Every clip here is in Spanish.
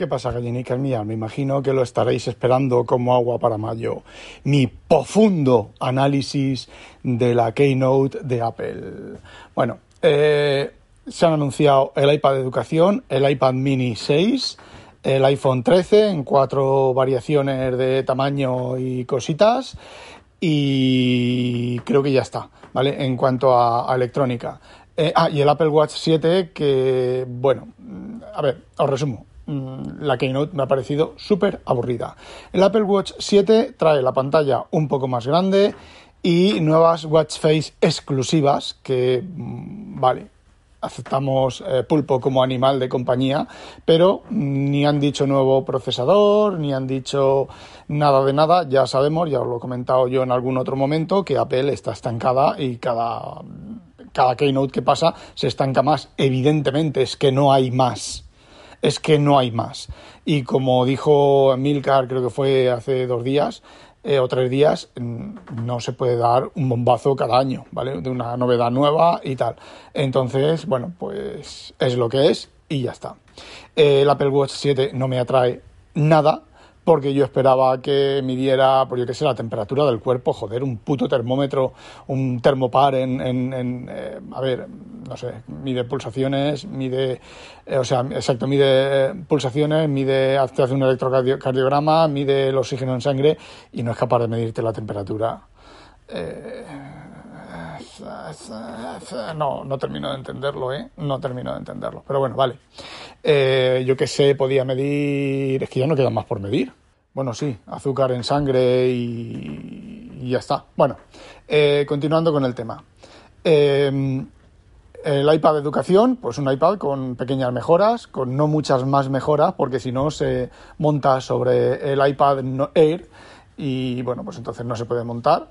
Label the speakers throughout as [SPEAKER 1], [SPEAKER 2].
[SPEAKER 1] ¿Qué pasa, gallinicas mías? Me imagino que lo estaréis esperando como agua para mayo. Mi profundo análisis de la Keynote de Apple. Bueno, eh, se han anunciado el iPad de educación, el iPad mini 6, el iPhone 13 en cuatro variaciones de tamaño y cositas. Y creo que ya está, ¿vale? En cuanto a, electrónica. Eh, ah, y el Apple Watch 7 que, bueno, a ver, os resumo. Mm, la Keynote me ha parecido súper aburrida. El Apple Watch 7 trae la pantalla un poco más grande y nuevas watch face exclusivas que, mm, vale, aceptamos eh, pulpo como animal de compañía, pero ni han dicho nuevo procesador, ni han dicho nada de nada. Ya sabemos, ya os lo he comentado yo en algún otro momento, que Apple está estancada y cada, cada keynote que pasa se estanca más. Evidentemente es que no hay más es que no hay más. Y como dijo Milcar, creo que fue hace dos días eh, o tres días, mm, no se puede dar un bombazo cada año, ¿vale? De una novedad nueva y tal. Entonces, bueno, pues es lo que es y ya está. el Apple Watch 7 no me atrae nada porque yo esperaba que midiera, por yo qué sé, la temperatura del cuerpo, joder, un puto termómetro, un termopar en, en, eh, a ver, no sé, mide pulsaciones, mide, eh, o sea, exacto, mide pulsaciones, mide, hace un electrocardiograma, mide el oxígeno en sangre y no es capaz de medirte la temperatura. Eh, no, no termino de entenderlo, ¿eh? No termino de entenderlo. Pero bueno, vale. Eh, yo que sé, podía medir... Es que ya no queda más por medir. Bueno, sí, azúcar en sangre y, ya está. Bueno, eh, continuando con el tema. Eh, el iPad de educación, pues un iPad con pequeñas mejoras, con no muchas más mejoras, porque si no se monta sobre el iPad Air y bueno, pues entonces no se puede montar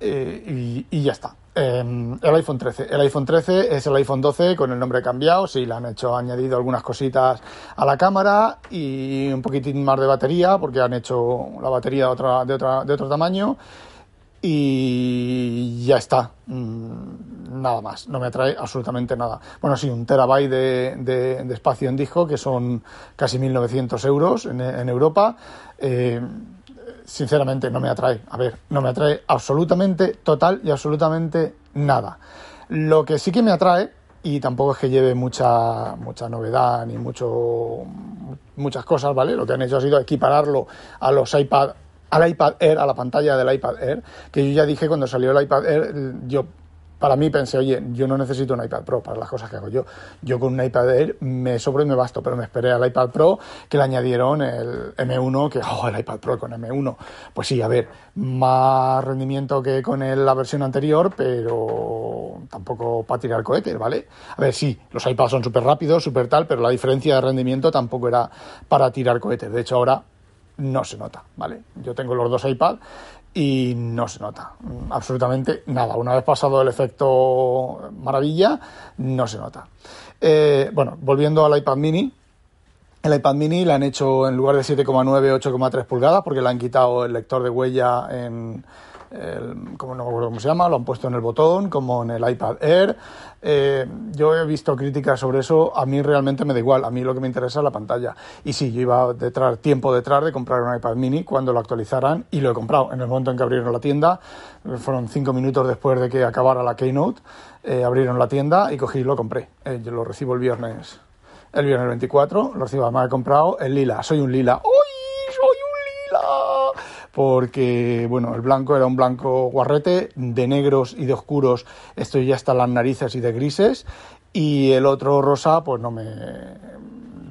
[SPEAKER 1] y, y, ya está. Em, el iPhone 13. El iPhone 13 es el iPhone 12 con el nombre cambiado. Sí, le han hecho, añadido algunas cositas a la cámara y un poquitín más de batería, porque han hecho la batería de, otra, de, otra, de otro tamaño. Y ya está. Mm, nada más. No me atrae absolutamente nada. Bueno, sí, un terabyte de, de, espacio en disco, que son casi 1.900 euros en, en Europa. Eh, sinceramente no me atrae. A ver, no me atrae absolutamente, total y absolutamente nada. Lo que sí que me atrae, y tampoco es que lleve mucha, mucha novedad ni mucho, muchas cosas, ¿vale? Lo que han hecho ha sido equipararlo a los iPad al iPad Air, a la pantalla del iPad Air, que yo ya dije cuando salió el iPad Air, yo para mí pensé, oye, yo no necesito un iPad Pro para las cosas que hago yo. Yo con un iPad Air me sobro y me basto, pero me esperé al iPad Pro que le añadieron el M1, que, oh, el iPad Pro con M1. Pues sí, a ver, más rendimiento que con la versión anterior, pero tampoco para tirar cohetes, ¿vale? A ver, sí, los iPads son súper rápidos, súper tal, pero la diferencia de rendimiento tampoco era para tirar cohetes. De hecho, ahora no se nota, ¿vale? Yo tengo los dos iPads y no se nota absolutamente nada. Una vez pasado el efecto maravilla, no se nota. Eh, bueno, volviendo al iPad mini, el iPad mini le han hecho en lugar de 7,9, 8,3 pulgadas porque le han quitado el lector de huella en como no me acuerdo cómo se llama, lo han puesto en el botón, como en el iPad Air. Eh, yo he visto críticas sobre eso, a mí realmente me da igual, a mí lo que me interesa es la pantalla. Y sí, yo iba detrás, tiempo detrás de comprar un iPad mini cuando lo actualizaran y lo he comprado. En el momento en que abrieron la tienda, fueron cinco minutos después de que acabara la Keynote, eh, abrieron la tienda y cogí y lo compré. Eh, yo lo recibo el viernes, el viernes 24, lo recibo, además he comprado el lila, soy un lila. ¡Uy! Porque bueno, el blanco era un blanco guarrete, de negros y de oscuros estoy ya hasta las narices y de grises, y el otro rosa pues no me,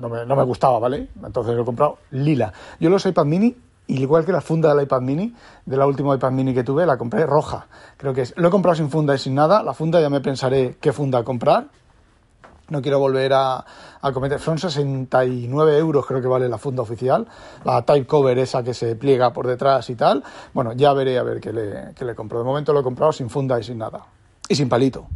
[SPEAKER 1] no me, no me gustaba, ¿vale? Entonces lo he comprado lila. Yo los iPad mini igual que la funda del iPad mini, de la última iPad mini que tuve, la compré roja. Creo que es. Lo he comprado sin funda y sin nada. La funda ya me pensaré qué funda comprar. No quiero volver a, cometer. Son 69 euros, creo que vale la funda oficial. La type cover, esa que se pliega por detrás y tal. Bueno, ya veré a ver qué le, qué le compro. De momento lo he comprado sin funda y sin nada. Y sin palito.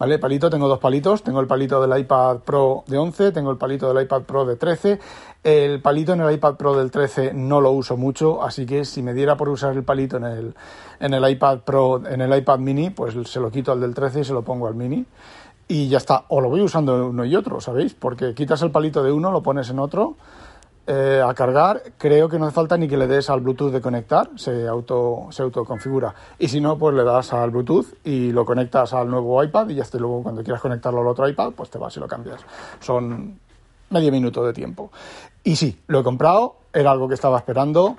[SPEAKER 1] ¿Vale? Palito, tengo dos palitos. Tengo el palito del iPad Pro de 11, tengo el palito del iPad Pro de 13. El palito en el iPad Pro del 13 no lo uso mucho, así que si me diera por usar el palito en el, en el iPad Pro, en el iPad mini, pues se lo quito al del 13 y se lo pongo al mini y ya está. O lo voy usando uno y otro, ¿sabéis? Porque quitas el palito de uno, lo pones en otro eh, a cargar. Creo que no hace falta ni que le des al Bluetooth de conectar, se auto se autoconfigura. Y si no, pues le das al Bluetooth y lo conectas al nuevo iPad y ya está. Luego, cuando quieras conectarlo al otro iPad, pues te vas y lo cambias. Son medio minuto de tiempo. Y sí, lo he comprado, era algo que estaba esperando.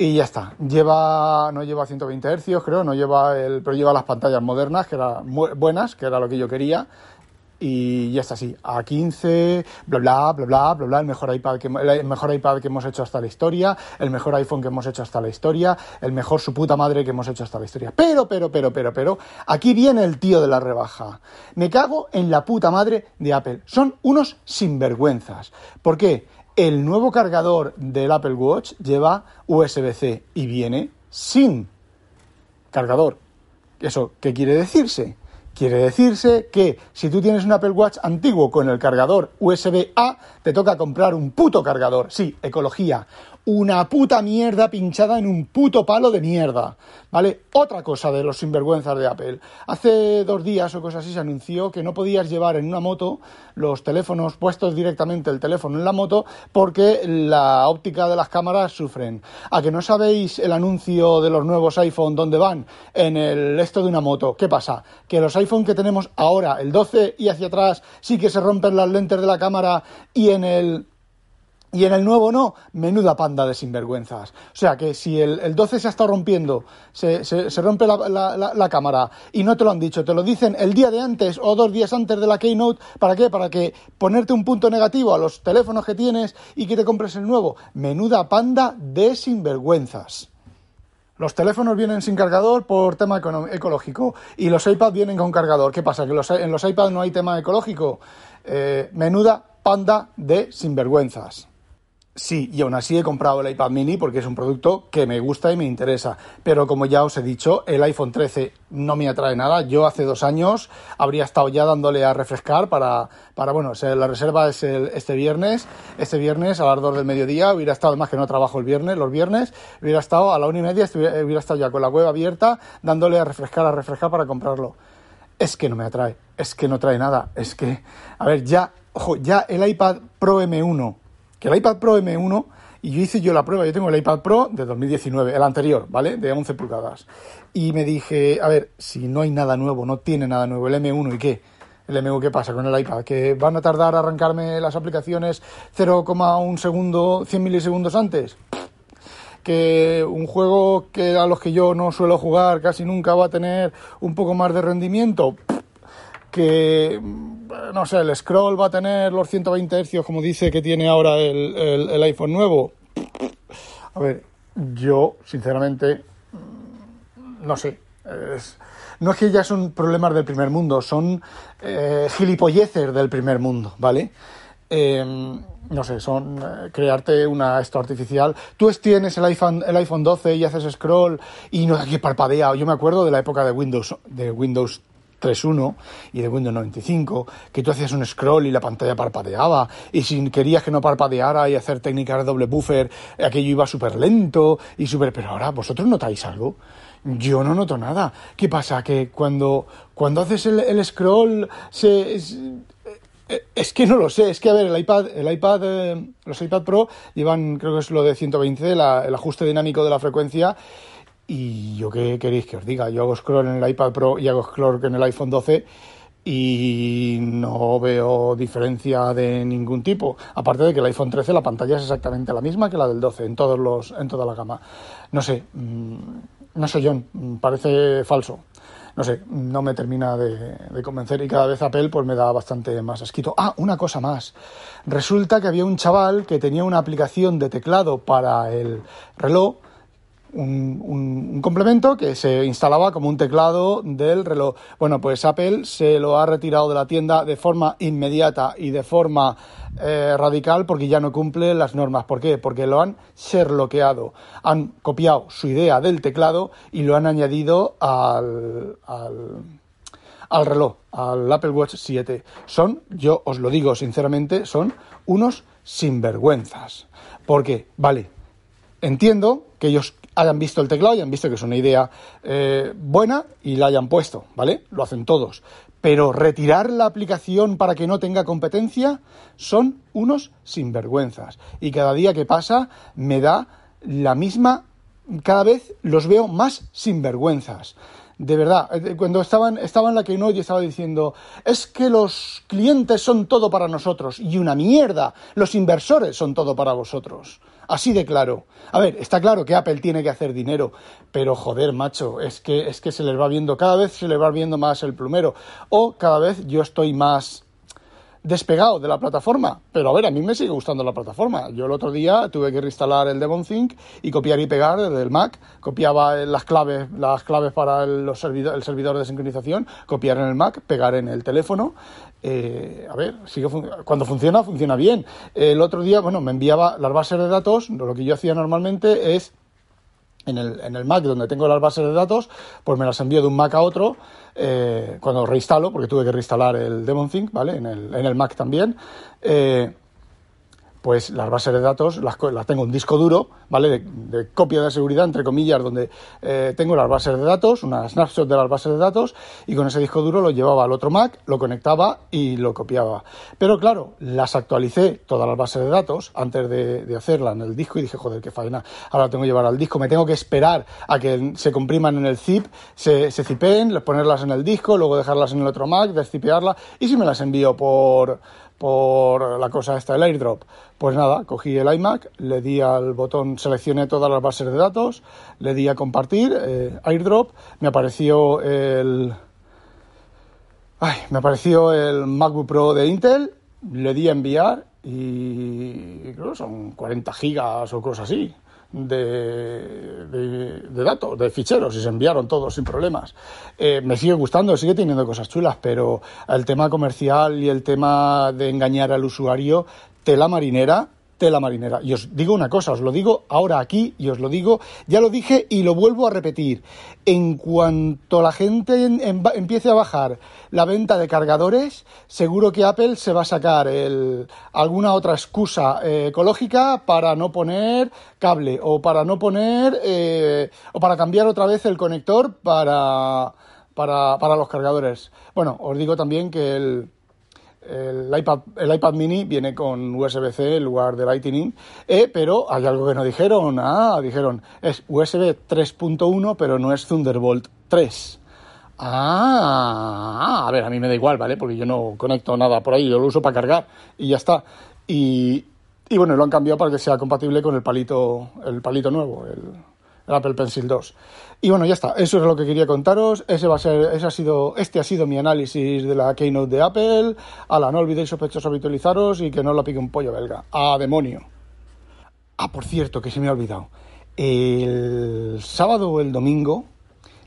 [SPEAKER 1] Y ya está. Lleva, no lleva 120 Hz, creo, no lleva el, pero lleva las pantallas modernas, que eran buenas, que era lo que yo quería. Y ya está así, a 15, bla bla bla bla bla bla, el mejor iPad que el mejor iPad que hemos hecho hasta la historia, el mejor iPhone que hemos hecho hasta la historia, el mejor su puta madre que hemos hecho hasta la historia. Pero, pero, pero, pero, pero, aquí viene el tío de la rebaja. Me cago en la puta madre de Apple. Son unos sinvergüenzas. ¿Por qué? El nuevo cargador del Apple Watch lleva USB-C y viene sin cargador. ¿Eso qué quiere decirse? Quiere decirse que si tú tienes un Apple Watch antiguo con el cargador USB-A, te toca comprar un puto cargador. Sí, ecología una puta mierda pinchada en un puto palo de mierda. ¿Vale? Otra cosa de los sinvergüenzas de Apple. Hace dos días o cosas así se anunció que no podías llevar en una moto los teléfonos puestos directamente el teléfono en la moto porque la óptica de las cámaras sufren. ¿A que no sabéis el anuncio de los nuevos iPhone dónde van? En el esto de una moto. ¿Qué pasa? Que los iPhone que tenemos ahora, el 12 y hacia atrás, sí que se rompen las lentes de la cámara y en el y en el nuevo no, menuda panda de sinvergüenzas. O sea que si el, 12 se ha estado rompiendo, se, rompe la, cámara y no te lo han dicho, te lo dicen el día de antes o dos días antes de la Keynote, ¿para qué? Para que ponerte un punto negativo a los teléfonos que tienes y que te compres el nuevo. Menuda panda de sinvergüenzas. Los teléfonos vienen sin cargador por tema ecológico y los iPads vienen con cargador. ¿Qué pasa? ¿Que en los iPads no hay tema ecológico? Eh, menuda panda de sinvergüenzas. Sí, y aún así he comprado el iPad mini porque es un producto que me gusta y me interesa. Pero como ya os he dicho, el iPhone 13 no me atrae nada. Yo hace dos años habría estado ya dándole a refrescar para, para bueno, la reserva es este viernes. Este viernes a las dos del mediodía hubiera estado, además que no trabajo el viernes, los viernes, hubiera estado a la una y media, hubiera estado ya con la web abierta dándole a refrescar, a refrescar para comprarlo. Es que no me atrae, es que no trae nada, es que, a ver, ya, ojo, ya el iPad Pro M1 que el iPad Pro M1, y yo hice yo la prueba, yo tengo el iPad Pro de 2019, el anterior, ¿vale? De 11 pulgadas. Y me dije, a ver, si no hay nada nuevo, no tiene nada nuevo, el M1, ¿y qué? El M1, ¿qué pasa con el iPad? ¿Que van a tardar a arrancarme las aplicaciones 0,1 segundo, 100 milisegundos antes? que un juego que a los que yo no suelo jugar casi nunca va a tener un poco más de rendimiento, que no sé, el scroll va a tener los 120 Hz como dice que tiene ahora el, el, iPhone nuevo. A ver, yo, sinceramente, no sé. no es que ya son problemas del primer mundo, son eh, gilipolleces del primer mundo, ¿vale? Em, no sé, son eh, crearte una esto artificial. Tú tienes el iPhone, el iPhone 12 y haces scroll y no que parpadea. Yo me acuerdo de la época de Windows, de Windows 3.1 y de Windows 95, que tú hacías un scroll y la pantalla parpadeaba, y si querías que no parpadeara y hacer técnicas de doble buffer, aquello iba súper lento y súper... Pero ahora, ¿vosotros notáis algo? Yo no noto nada. ¿Qué pasa? Que cuando, cuando haces el, scroll se... Es, que no lo sé, es que a ver, el iPad, el iPad, eh, los iPad Pro llevan, creo que es lo de 120, el ajuste dinámico de la frecuencia, y yo qué queréis que os diga, yo hago scroll en el iPad Pro y hago scroll en el iPhone 12 y no veo diferencia de ningún tipo. Aparte de que el iPhone 13 la pantalla es exactamente la misma que la del 12 en todos los en toda la gama. No sé, mm, no sé John, mm, parece falso. No sé, no me termina de, convencer y cada vez Apple pues me da bastante más asquito. Ah, una cosa más. Resulta que había un chaval que tenía una aplicación de teclado para el reloj un, complemento que se instalaba como un teclado del reloj. Bueno, pues Apple se lo ha retirado de la tienda de forma inmediata y de forma eh, radical porque ya no cumple las normas. ¿Por qué? Porque lo han sherlockeado. Han copiado su idea del teclado y lo han añadido al, al, al reloj, al Apple Watch 7. Son, yo os lo digo sinceramente, son unos sinvergüenzas. ¿Por qué? Vale, entiendo que ellos hayan visto el teclado y han visto que es una idea eh, buena y la hayan puesto, ¿vale? Lo hacen todos. Pero retirar la aplicación para que no tenga competencia son unos sinvergüenzas. Y cada día que pasa me da la misma, cada vez los veo más sinvergüenzas. De verdad, eh, cuando estaban, estaba en la que no, yo estaba diciendo, es que los clientes son todo para nosotros y una mierda, los inversores son todo para vosotros. Así de claro. A ver, está claro que Apple tiene que hacer dinero, pero joder, macho, es que, es que se les va viendo, cada vez se les va viendo más el plumero. O cada vez yo estoy más despegado de la plataforma. Pero a ver, a mí me sigue gustando la plataforma. Yo el otro día tuve que reinstalar el Think y copiar y pegar desde el Mac. Copiaba las claves, las claves para el, los el servidor de sincronización, copiar en el Mac, pegar en el teléfono. Eh, a ver, sigue cuando funciona, funciona bien. El otro día, bueno, me enviaba las bases de datos. Lo que yo hacía normalmente es en el, en el Mac donde tengo las bases de datos, pues me las envío de un Mac a otro eh, cuando reinstalo, porque tuve que reinstalar el DemonThink, ¿vale? En el, en el Mac también. Eh, pues las bases de datos las, tengo en disco duro, ¿vale? De, copia de seguridad, entre comillas, donde eh, tengo las bases de datos, una snapshot de las bases de datos, y con ese disco duro lo llevaba al otro Mac, lo conectaba y lo copiaba. Pero claro, las actualicé todas las bases de datos antes de, de hacerla en el disco y dije, joder, qué faena, ahora tengo que llevar al disco, me tengo que esperar a que se compriman en el zip, se, se zipen, ponerlas en el disco, luego dejarlas en el otro Mac, descipearla, y si me las envío por por la cosa esta, el airdrop. Pues nada, cogí el iMac, le di al botón, seleccioné todas las bases de datos, le di a compartir, eh, airdrop, me apareció el... Ay, me apareció el MacBook Pro de Intel, le di a enviar y creo que son 40 gigas o cosas así de, datos, de ficheros, y se enviaron todos sin problemas. Eh, me sigue gustando, sigue teniendo cosas chulas, pero el tema comercial y el tema de engañar al usuario, tela marinera, tela marinera. Y os digo una cosa, os lo digo ahora aquí y os lo digo, ya lo dije y lo vuelvo a repetir. En cuanto la gente empiece a bajar la venta de cargadores, seguro que Apple se va a sacar alguna otra excusa eh, ecológica para no poner cable o para no poner eh, o para cambiar otra vez el conector para, para, para los cargadores. Bueno, os digo también que el el iPad, el iPad mini viene con USB-C en lugar de Lightning, eh, pero hay algo que no dijeron. Ah, dijeron, es USB 3.1, pero no es Thunderbolt 3. Ah, a ver, a mí me da igual, ¿vale? Porque yo no conecto nada por ahí, yo lo uso para cargar y ya está. Y, y bueno, lo han cambiado para que sea compatible con el palito, el palito nuevo, el, Apple Pencil 2. Y bueno, ya está. Eso es lo que quería contaros. Ese va a ser, ese ha sido, este ha sido mi análisis de la Keynote de Apple. Ala, no olvidéis sospechosos habitualizaros y que no lo pique un pollo belga. ¡A demonio! Ah, por cierto, que se me ha olvidado. El sábado o el domingo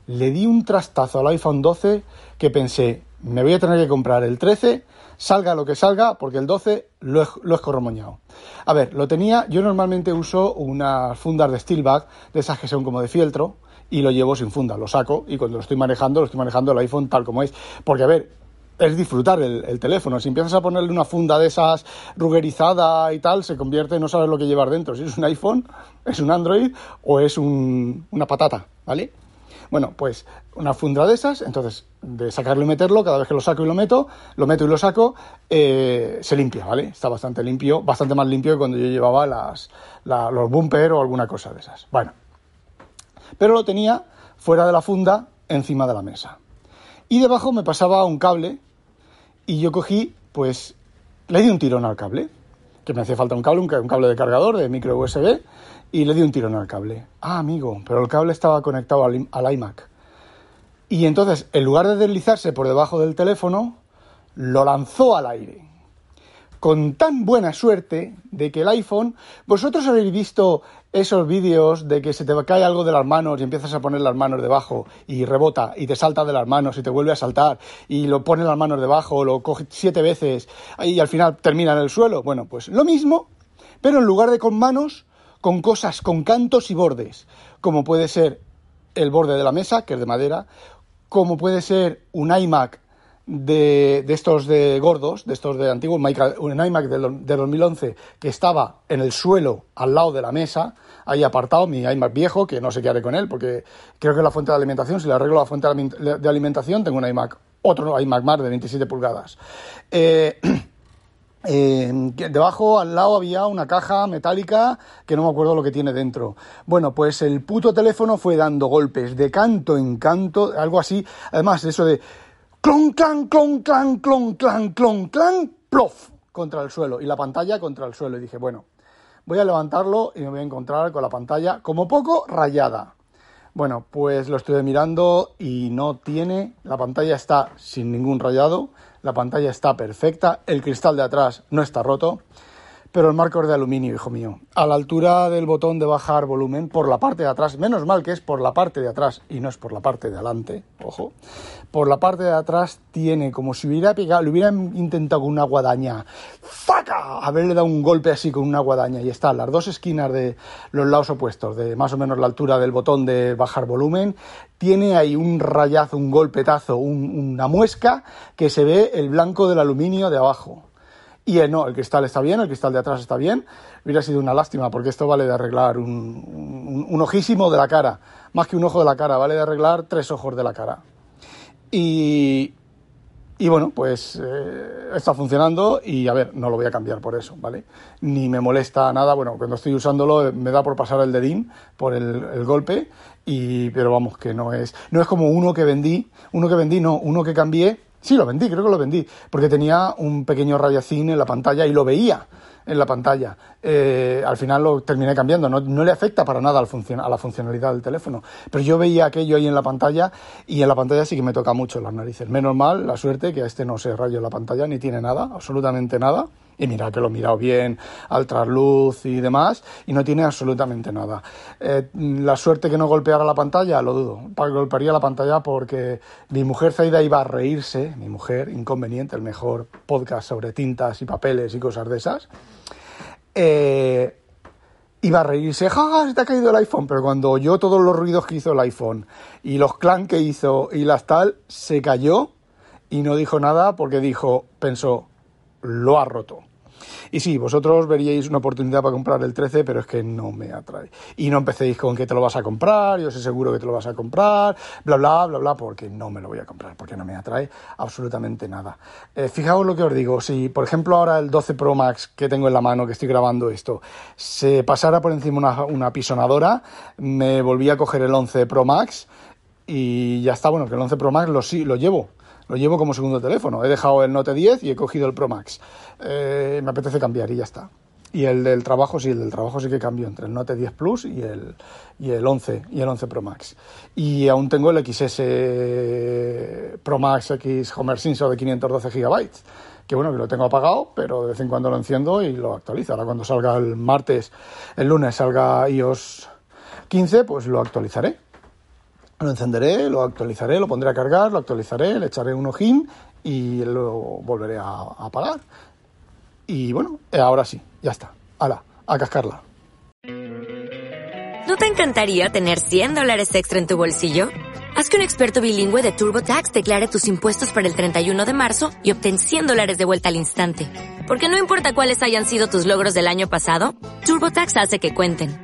[SPEAKER 1] le di un trastazo al iPhone 12 que pensé, me voy a tener que comprar el 13, salga lo que salga, porque el 12 lo he, lo he escorromoñado. A ver, lo tenía, yo normalmente uso unas fundas de Steelback, de esas que son como de fieltro, y lo llevo sin funda, lo saco y cuando lo estoy manejando, lo estoy manejando el iPhone tal como es. Porque, a ver, es disfrutar el, teléfono. Si empiezas a ponerle una funda de esas rugerizada y tal, se convierte, no sabes lo que llevar dentro. Si es un iPhone, es un Android o es una patata, ¿vale? Bueno, pues una funda de esas, entonces de sacarlo y meterlo, cada vez que lo saco y lo meto, lo meto y lo saco, eh, se limpia, ¿vale? Está bastante limpio, bastante más limpio que cuando yo llevaba las, los bumper o alguna cosa de esas. Bueno, pero lo tenía fuera de la funda, encima de la mesa. Y debajo me pasaba un cable y yo cogí, pues, le di un tirón al cable, que me hacía falta un cable, un cable de cargador de micro USB, y le di un tirón al cable. Ah, amigo, pero el cable estaba conectado al, al iMac. Y entonces, en lugar de deslizarse por debajo del teléfono, lo lanzó al aire con tan buena suerte de que el iPhone, vosotros habéis visto esos vídeos de que se te cae algo de las manos y empiezas a poner las manos debajo y rebota y te salta de las manos y te vuelve a saltar y lo pone las manos debajo, lo coge siete veces y al final termina en el suelo. Bueno, pues lo mismo, pero en lugar de con manos, con cosas, con cantos y bordes, como puede ser el borde de la mesa, que es de madera, como puede ser un iMac de, estos de gordos, de estos de antiguos, un iMac de, 2011 que estaba en el suelo al lado de la mesa, ahí apartado, mi iMac viejo, que no sé qué haré con él, porque creo que la fuente de alimentación, si le arreglo la fuente de alimentación, tengo un iMac, otro iMac más de 27 pulgadas. Eh, Eh, debajo, al lado, había una caja metálica que no me acuerdo lo que tiene dentro. Bueno, pues el puto teléfono fue dando golpes de canto en canto, algo así. Además, eso de clon, clan, clon, clan, clon, clan, clon, clan, plof, contra el suelo. Y la pantalla contra el suelo. Y dije, bueno, voy a levantarlo y me voy a encontrar con la pantalla como poco rayada. Bueno, pues lo estuve mirando y no tiene, la pantalla está sin ningún rayado, la pantalla está perfecta, el cristal de atrás no está roto pero el marco es de aluminio, hijo mío. A la altura del botón de bajar volumen, por la parte de atrás, menos mal que es por la parte de atrás y no es por la parte de adelante, ojo. Por la parte de atrás tiene como si hubiera pegado, le hubieran intentado con una guadaña, ¡faca! Haberle dado un golpe así con una guadaña y está las dos esquinas de los lados opuestos, de más o menos la altura del botón de bajar volumen, tiene ahí un rayazo, un golpetazo, una muesca que se ve el blanco del aluminio de abajo. Y eh, no, el cristal está bien, el cristal de atrás está bien. Hubiera sido una lástima porque esto vale de arreglar un, un, ojísimo de la cara. Más que un ojo de la cara, vale de arreglar tres ojos de la cara. Y, y bueno, pues eh, está funcionando y a ver, no lo voy a cambiar por eso, ¿vale? Ni me molesta nada, bueno, cuando estoy usándolo me da por pasar el dedín por el, el, golpe, y, pero vamos, que no es, no es como uno que vendí, uno que vendí, no, uno que cambié Sí, lo vendí, creo que lo vendí, porque tenía un pequeño radiacín en la pantalla y lo veía en la pantalla. Eh, al final lo terminé cambiando, no, le afecta para nada al a la funcionalidad del teléfono. Pero yo veía aquello ahí en la pantalla y en la pantalla sí que me toca mucho las narices. Menos mal, la suerte, que a este no se rayó la pantalla ni tiene nada, absolutamente nada. Y mira que lo he mirado bien, al trasluz y demás, y no tiene absolutamente nada. Eh, la suerte que no golpeara la pantalla, lo dudo. Golpearía la pantalla porque mi mujer Zaida iba a reírse, mi mujer, inconveniente, el mejor podcast sobre tintas y papeles y cosas de esas. Eh, iba a reírse, ¡ja, se te ha caído el iPhone! Pero cuando oyó todos los ruidos que hizo el iPhone y los clan que hizo y las tal, se cayó y no dijo nada porque dijo, pensó, lo ha roto. Y sí, vosotros veríais una oportunidad para comprar el 13, pero es que no me atrae. Y no empecéis con que te lo vas a comprar, yo sé seguro que te lo vas a comprar, bla, bla, bla, bla, porque no me lo voy a comprar, porque no me atrae absolutamente nada. Eh, fijaos lo que os digo, si por ejemplo ahora el 12 Pro Max que tengo en la mano, que estoy grabando esto, se pasara por encima una, una pisonadora, me volví a coger el 11 Pro Max y ya está, bueno, que el 11 Pro Max lo, sí, lo llevo lo llevo como segundo teléfono. He dejado el Note 10 y he cogido el Pro Max. Eh, me apetece cambiar y ya está. Y el del trabajo, sí, el del trabajo sí que cambio entre el Note 10 Plus y el, y el 11 y el 11 Pro Max. Y aún tengo el XS Pro Max X Homer Simpson de 512 GB. Que bueno, que lo tengo apagado, pero de vez en cuando lo enciendo y lo actualizo. Ahora cuando salga el martes, el lunes salga iOS 15, pues lo actualizaré lo encenderé, lo actualizaré, lo pondré a cargar, lo actualizaré, le echaré un ojín y lo volveré a, apagar. Y bueno, ahora sí, ya está. Hala, a cascarla.
[SPEAKER 2] ¿No te encantaría tener 100 dólares extra en tu bolsillo? Haz que un experto bilingüe de TurboTax declare tus impuestos para el 31 de marzo y obtén 100 dólares de vuelta al instante. Porque no importa cuáles hayan sido tus logros del año pasado, TurboTax hace que cuenten